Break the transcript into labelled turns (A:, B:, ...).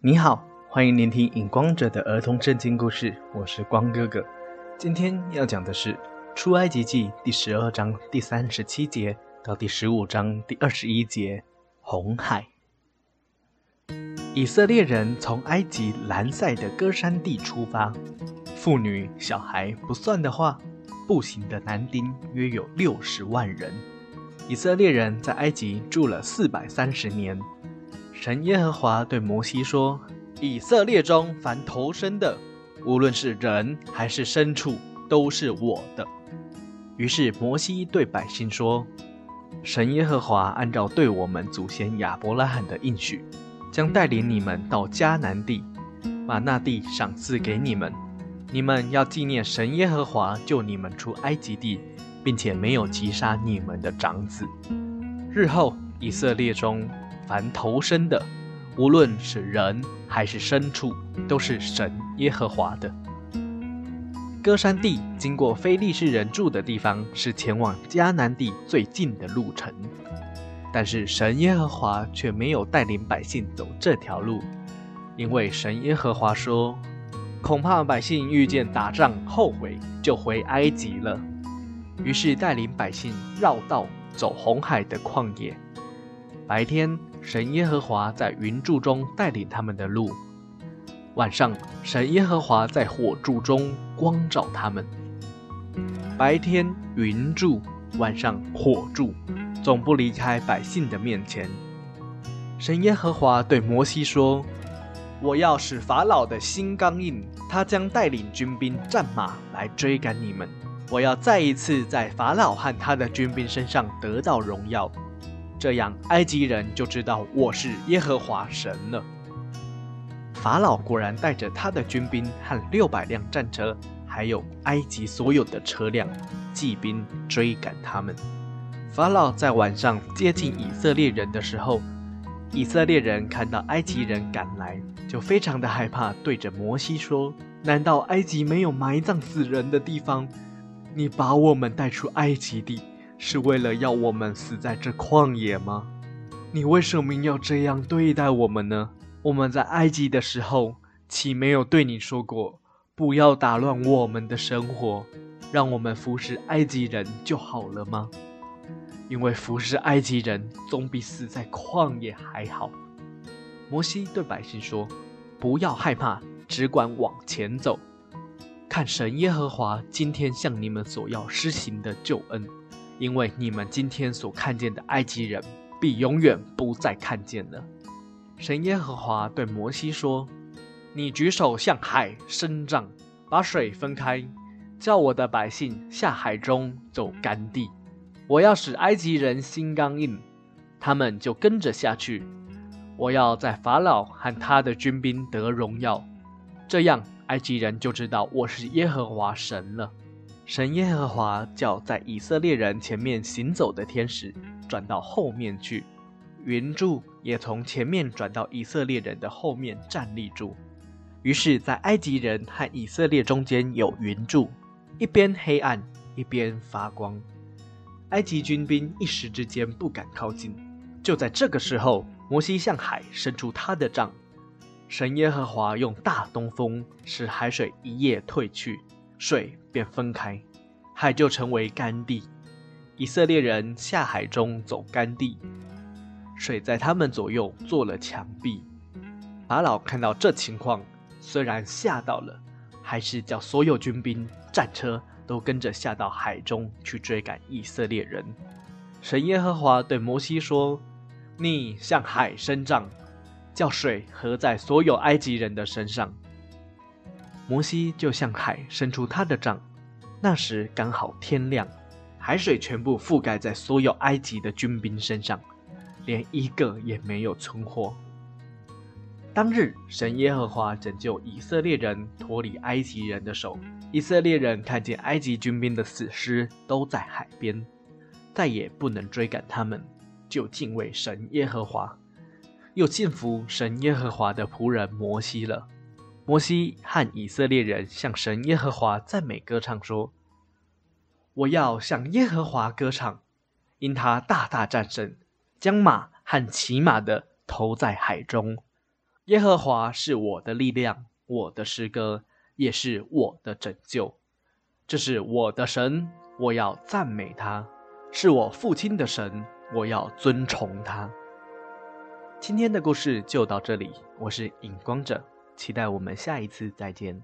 A: 你好，欢迎聆听影光者的儿童圣经故事，我是光哥哥。今天要讲的是《出埃及记》第十二章第三十七节到第十五章第二十一节。红海，以色列人从埃及兰塞的歌山地出发，妇女小孩不算的话，步行的男丁约有六十万人。以色列人在埃及住了四百三十年。神耶和华对摩西说：“以色列中凡投生的，无论是人还是牲畜，都是我的。”于是摩西对百姓说：“神耶和华按照对我们祖先亚伯拉罕的应许，将带领你们到迦南地，把那地赏赐给你们。你们要纪念神耶和华救你们出埃及地，并且没有击杀你们的长子。日后以色列中。”凡投生的，无论是人还是牲畜，都是神耶和华的。歌山地经过非利士人住的地方，是前往迦南地最近的路程。但是神耶和华却没有带领百姓走这条路，因为神耶和华说：“恐怕百姓遇见打仗后悔，就回埃及了。”于是带领百姓绕道走红海的旷野。白天。神耶和华在云柱中带领他们的路，晚上神耶和华在火柱中光照他们。白天云柱，晚上火柱，总不离开百姓的面前。神耶和华对摩西说：“我要使法老的心刚硬，他将带领军兵战马来追赶你们。我要再一次在法老和他的军兵身上得到荣耀。”这样，埃及人就知道我是耶和华神了。法老果然带着他的军兵和六百辆战车，还有埃及所有的车辆、骑兵追赶他们。法老在晚上接近以色列人的时候，以色列人看到埃及人赶来，就非常的害怕，对着摩西说：“难道埃及没有埋葬死人的地方？你把我们带出埃及地？”是为了要我们死在这旷野吗？你为什么要这样对待我们呢？我们在埃及的时候，岂没有对你说过，不要打乱我们的生活，让我们服侍埃及人就好了吗？因为服侍埃及人总比死在旷野还好。摩西对百姓说：“不要害怕，只管往前走，看神耶和华今天向你们所要施行的救恩。”因为你们今天所看见的埃及人，必永远不再看见了。神耶和华对摩西说：“你举手向海伸杖，把水分开，叫我的百姓下海中走干地。我要使埃及人心刚硬，他们就跟着下去。我要在法老和他的军兵得荣耀，这样埃及人就知道我是耶和华神了。”神耶和华叫在以色列人前面行走的天使转到后面去，云柱也从前面转到以色列人的后面站立住。于是，在埃及人和以色列中间有云柱，一边黑暗，一边发光。埃及军兵一时之间不敢靠近。就在这个时候，摩西向海伸出他的杖，神耶和华用大东风使海水一夜退去。水便分开，海就成为干地。以色列人下海中走干地，水在他们左右做了墙壁。法老看到这情况，虽然吓到了，还是叫所有军兵、战车都跟着下到海中去追赶以色列人。神耶和华对摩西说：“你向海伸杖，叫水合在所有埃及人的身上。”摩西就向海伸出他的杖，那时刚好天亮，海水全部覆盖在所有埃及的军兵身上，连一个也没有存活。当日，神耶和华拯救以色列人脱离埃及人的手。以色列人看见埃及军兵的死尸都在海边，再也不能追赶他们，就敬畏神耶和华，又信服神耶和华的仆人摩西了。摩西和以色列人向神耶和华赞美歌唱说：“我要向耶和华歌唱，因他大大战胜，将马和骑马的投在海中。耶和华是我的力量，我的诗歌，也是我的拯救。这是我的神，我要赞美他；是我父亲的神，我要尊崇他。今天的故事就到这里，我是影光者，期待我们下一次再见。